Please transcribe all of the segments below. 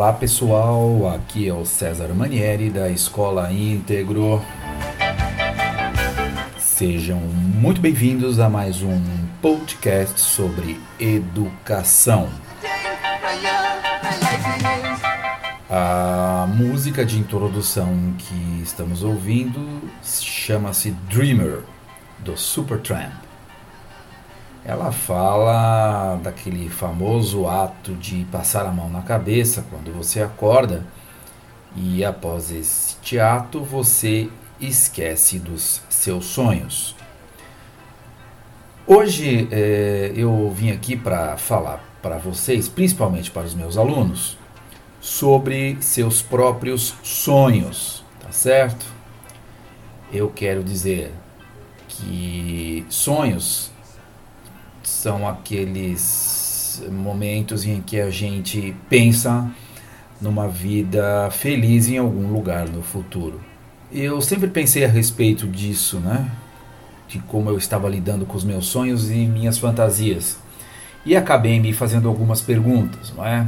Olá pessoal, aqui é o César Manieri da Escola Íntegro. Sejam muito bem-vindos a mais um podcast sobre educação. A música de introdução que estamos ouvindo chama-se Dreamer, do Supertramp. Ela fala daquele famoso ato de passar a mão na cabeça quando você acorda e após este ato você esquece dos seus sonhos. Hoje eh, eu vim aqui para falar para vocês, principalmente para os meus alunos, sobre seus próprios sonhos, tá certo? Eu quero dizer que sonhos são aqueles momentos em que a gente pensa numa vida feliz em algum lugar no futuro. Eu sempre pensei a respeito disso, né? De como eu estava lidando com os meus sonhos e minhas fantasias. E acabei me fazendo algumas perguntas, não é?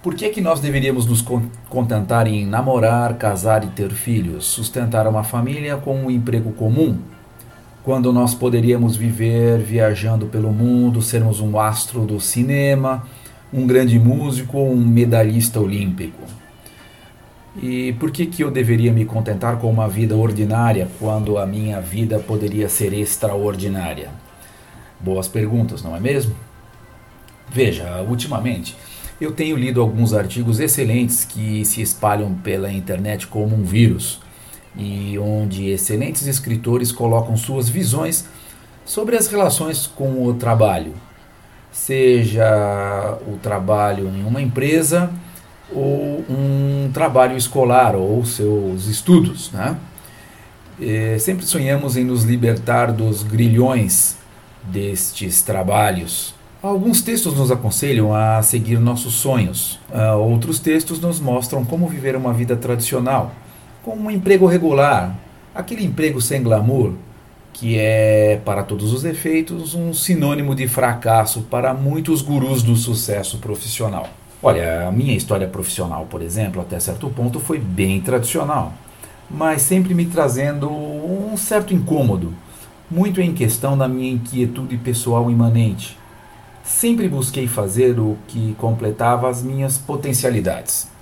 Por que, que nós deveríamos nos con- contentar em namorar, casar e ter filhos, sustentar uma família com um emprego comum, quando nós poderíamos viver viajando pelo mundo, sermos um astro do cinema, um grande músico ou um medalhista olímpico? E por que, que eu deveria me contentar com uma vida ordinária quando a minha vida poderia ser extraordinária? Boas perguntas, não é mesmo? Veja, ultimamente eu tenho lido alguns artigos excelentes que se espalham pela internet como um vírus e onde excelentes escritores colocam suas visões sobre as relações com o trabalho, seja o trabalho em uma empresa ou um trabalho escolar ou seus estudos, né? Eh, sempre sonhamos em nos libertar dos grilhões destes trabalhos. Alguns textos nos aconselham a seguir nossos sonhos, Ah, outros textos nos mostram como viver uma vida tradicional, com um emprego regular, aquele emprego sem glamour, que é, para todos os efeitos, um sinônimo de fracasso para muitos gurus do sucesso profissional. Olha, a minha história profissional, por exemplo, até certo ponto foi bem tradicional, mas sempre me trazendo um certo incômodo, muito em questão da minha inquietude pessoal imanente. Sempre busquei fazer o que completava as minhas potencialidades.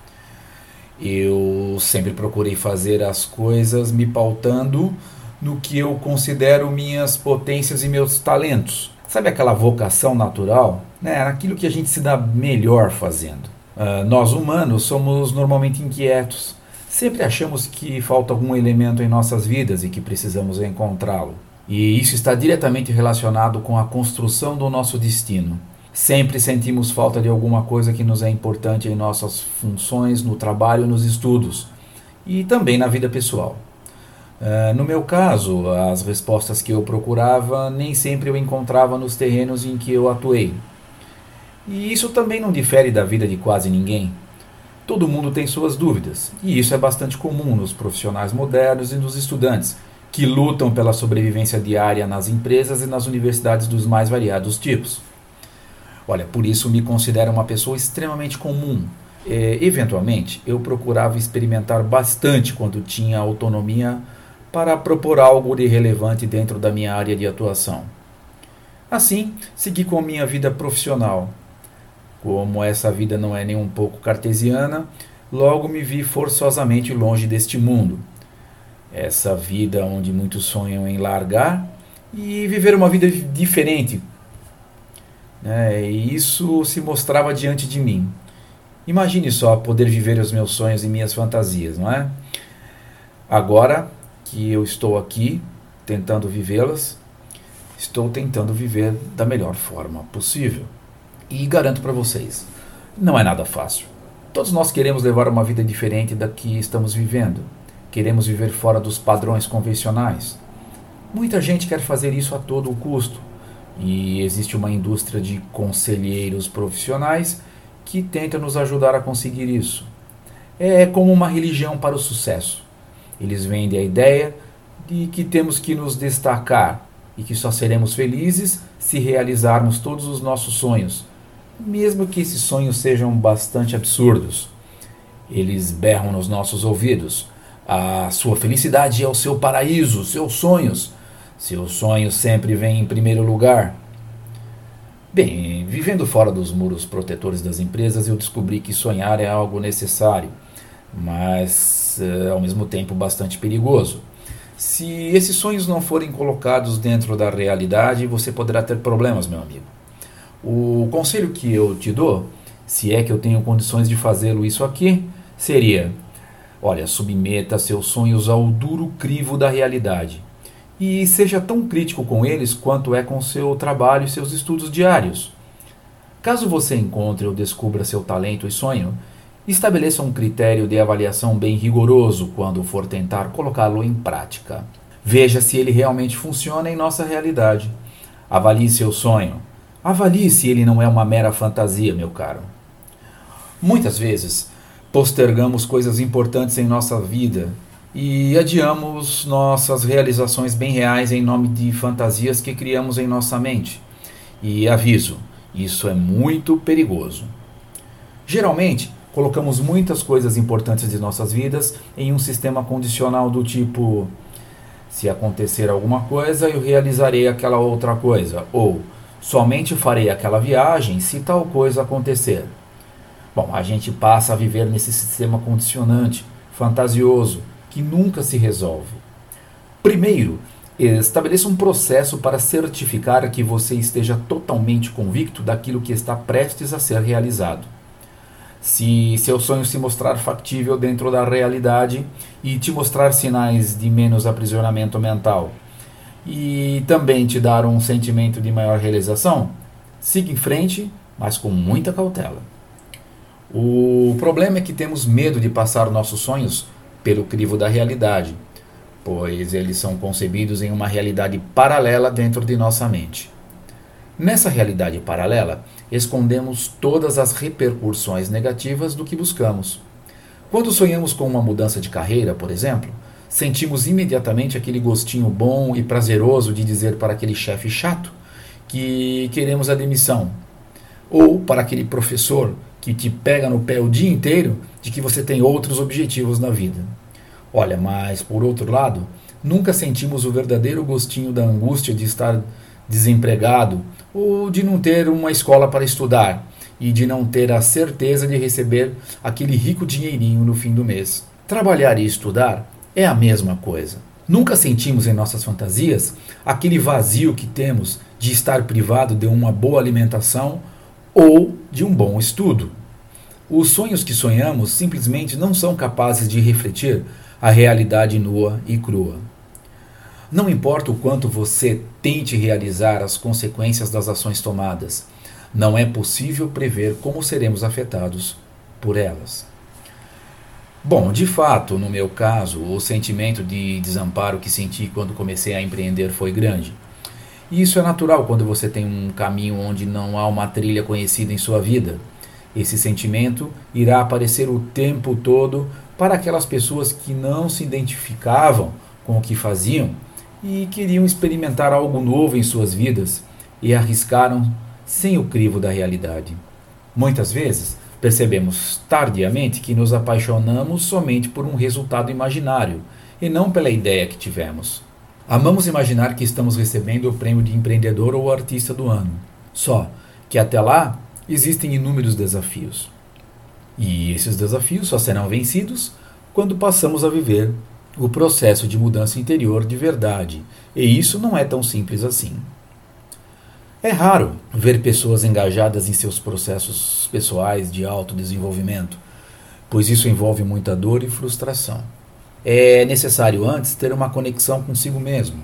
Eu sempre procurei fazer as coisas me pautando no que eu considero minhas potências e meus talentos. Sabe aquela vocação natural? Né? Naquilo que a gente se dá melhor fazendo. Ah, nós humanos somos normalmente inquietos. Sempre achamos que falta algum elemento em nossas vidas e que precisamos encontrá-lo. E isso está diretamente relacionado com a construção do nosso destino. Sempre sentimos falta de alguma coisa que nos é importante em nossas funções, no trabalho nos estudos, e também na vida pessoal. Ah, no meu caso, as respostas que eu procurava nem sempre eu encontrava nos terrenos em que eu atuei. E isso também não difere da vida de quase ninguém. Todo mundo tem suas dúvidas, e isso é bastante comum nos profissionais modernos e nos estudantes, que lutam pela sobrevivência diária nas empresas e nas universidades dos mais variados tipos. Olha, por isso me considero uma pessoa extremamente comum. É, eventualmente, eu procurava experimentar bastante quando tinha autonomia para propor algo de relevante dentro da minha área de atuação. Assim, segui com a minha vida profissional. Como essa vida não é nem um pouco cartesiana, logo me vi forçosamente longe deste mundo. Essa vida onde muitos sonham em largar e viver uma vida diferente. Né? e isso se mostrava diante de mim. Imagine só poder viver os meus sonhos e minhas fantasias, não é? Agora que eu estou aqui tentando vivê-las, estou tentando viver da melhor forma possível. E garanto para vocês, não é nada fácil. Todos nós queremos levar uma vida diferente da que estamos vivendo. Queremos viver fora dos padrões convencionais. Muita gente quer fazer isso a todo custo. E existe uma indústria de conselheiros profissionais que tenta nos ajudar a conseguir isso. É como uma religião para o sucesso. Eles vendem a ideia de que temos que nos destacar e que só seremos felizes se realizarmos todos os nossos sonhos, mesmo que esses sonhos sejam bastante absurdos. Eles berram nos nossos ouvidos. A sua felicidade é o seu paraíso, seus sonhos. Seus sonhos sempre vêm em primeiro lugar. Bem, vivendo fora dos muros protetores das empresas, eu descobri que sonhar é algo necessário, mas eh, ao mesmo tempo bastante perigoso. Se esses sonhos não forem colocados dentro da realidade, você poderá ter problemas, meu amigo. O conselho que eu te dou, se é que eu tenho condições de fazê-lo isso aqui, seria: olha, submeta seus sonhos ao duro crivo da realidade e seja tão crítico com eles quanto é com seu trabalho e seus estudos diários. Caso você encontre ou descubra seu talento e sonho, Estabeleça um critério de avaliação bem rigoroso quando for tentar colocá-lo em prática. Veja se ele realmente funciona em nossa realidade. Avalie seu sonho. Avalie se ele não é uma mera fantasia, meu caro. Muitas vezes, postergamos coisas importantes em nossa vida e adiamos nossas realizações bem reais em nome de fantasias que criamos em nossa mente. E aviso, isso é muito perigoso. Geralmente, colocamos muitas coisas importantes de nossas vidas em um sistema condicional do tipo: se acontecer alguma coisa, eu realizarei aquela outra coisa, ou somente farei aquela viagem se tal coisa acontecer. Bom, a gente passa a viver nesse sistema condicionante, fantasioso, que nunca se resolve. Primeiro, estabeleça um processo para certificar que você esteja totalmente convicto daquilo que está prestes a ser realizado se seu sonho se mostrar factível dentro da realidade e te mostrar sinais de menos aprisionamento mental e também te dar um sentimento de maior realização, siga em frente, mas com muita cautela. O problema é que temos medo de passar nossos sonhos pelo crivo da realidade, pois eles são concebidos em uma realidade paralela dentro de nossa mente. Nessa realidade paralela, escondemos todas as repercussões negativas do que buscamos. Quando sonhamos com uma mudança de carreira, por exemplo, sentimos imediatamente aquele gostinho bom e prazeroso de dizer para aquele chefe chato que queremos a demissão, ou para aquele professor que te pega no pé o dia inteiro de que você tem outros objetivos na vida. Olha, mas por outro lado, nunca sentimos o verdadeiro gostinho da angústia de estar desempregado ou de não ter uma escola para estudar e de não ter a certeza de receber aquele rico dinheirinho no fim do mês. Trabalhar e estudar é a mesma coisa. Nunca sentimos em nossas fantasias aquele vazio que temos de estar privado de uma boa alimentação ou de um bom estudo. Os sonhos que sonhamos simplesmente não são capazes de refletir a realidade nua e crua. Não importa o quanto você tente realizar as consequências das ações tomadas, não é possível prever como seremos afetados por elas. Bom, de fato, no meu caso, o sentimento de desamparo que senti quando comecei a empreender foi grande. E isso é natural quando você tem um caminho onde não há uma trilha conhecida em sua vida. Esse sentimento irá aparecer o tempo todo para aquelas pessoas que não se identificavam com o que faziam e queriam experimentar algo novo em suas vidas e arriscaram sem o crivo da realidade. Muitas vezes percebemos tardiamente que nos apaixonamos somente por um resultado imaginário e não pela ideia que tivemos. Amamos imaginar que estamos recebendo o prêmio de empreendedor ou artista do ano. Só que até lá existem inúmeros desafios. E esses desafios só serão vencidos quando passamos a viver o processo de mudança interior de verdade, e isso não é tão simples assim. É raro ver pessoas engajadas em seus processos pessoais de autodesenvolvimento, pois isso envolve muita dor e frustração. É necessário antes ter uma conexão consigo mesmo.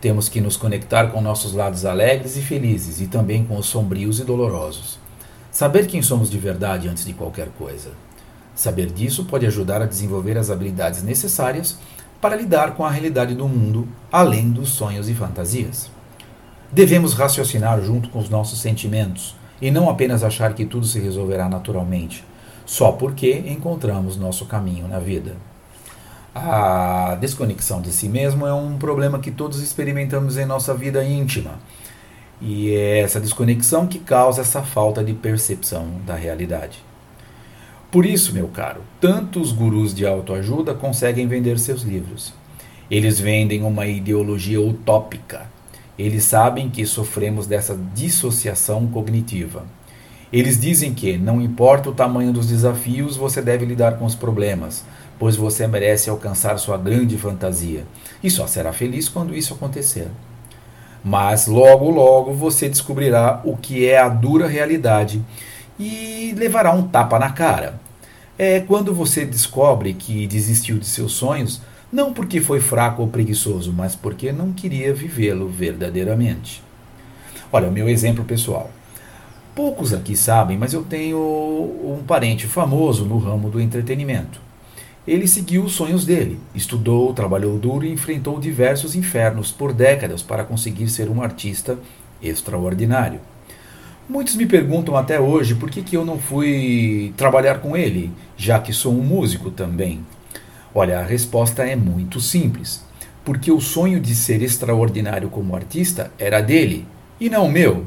Temos que nos conectar com nossos lados alegres e felizes e também com os sombrios e dolorosos. Saber quem somos de verdade antes de qualquer coisa. Saber disso pode ajudar a desenvolver as habilidades necessárias para lidar com a realidade do mundo, além dos sonhos e fantasias. Devemos raciocinar junto com os nossos sentimentos e não apenas achar que tudo se resolverá naturalmente, só porque encontramos nosso caminho na vida. A desconexão de si mesmo é um problema que todos experimentamos em nossa vida íntima. E é essa desconexão que causa essa falta de percepção da realidade. Por isso, meu caro, tantos gurus de autoajuda conseguem vender seus livros. Eles vendem uma ideologia utópica. Eles sabem que sofremos dessa dissociação cognitiva. Eles dizem que, não importa o tamanho dos desafios, você deve lidar com os problemas, pois você merece alcançar sua grande fantasia. E só será feliz quando isso acontecer. Mas logo, logo você descobrirá o que é a dura realidade e levará um tapa na cara. É quando você descobre que desistiu de seus sonhos, não porque foi fraco ou preguiçoso, mas porque não queria vivê-lo verdadeiramente. Olha, o meu exemplo pessoal. Poucos aqui sabem, mas eu tenho um parente famoso no ramo do entretenimento. Ele seguiu os sonhos dele, estudou, trabalhou duro e enfrentou diversos infernos por décadas para conseguir ser um artista extraordinário. Muitos me perguntam até hoje por que, que eu não fui trabalhar com ele, já que sou um músico também. Olha, a resposta é muito simples. Porque o sonho de ser extraordinário como artista era dele e não meu.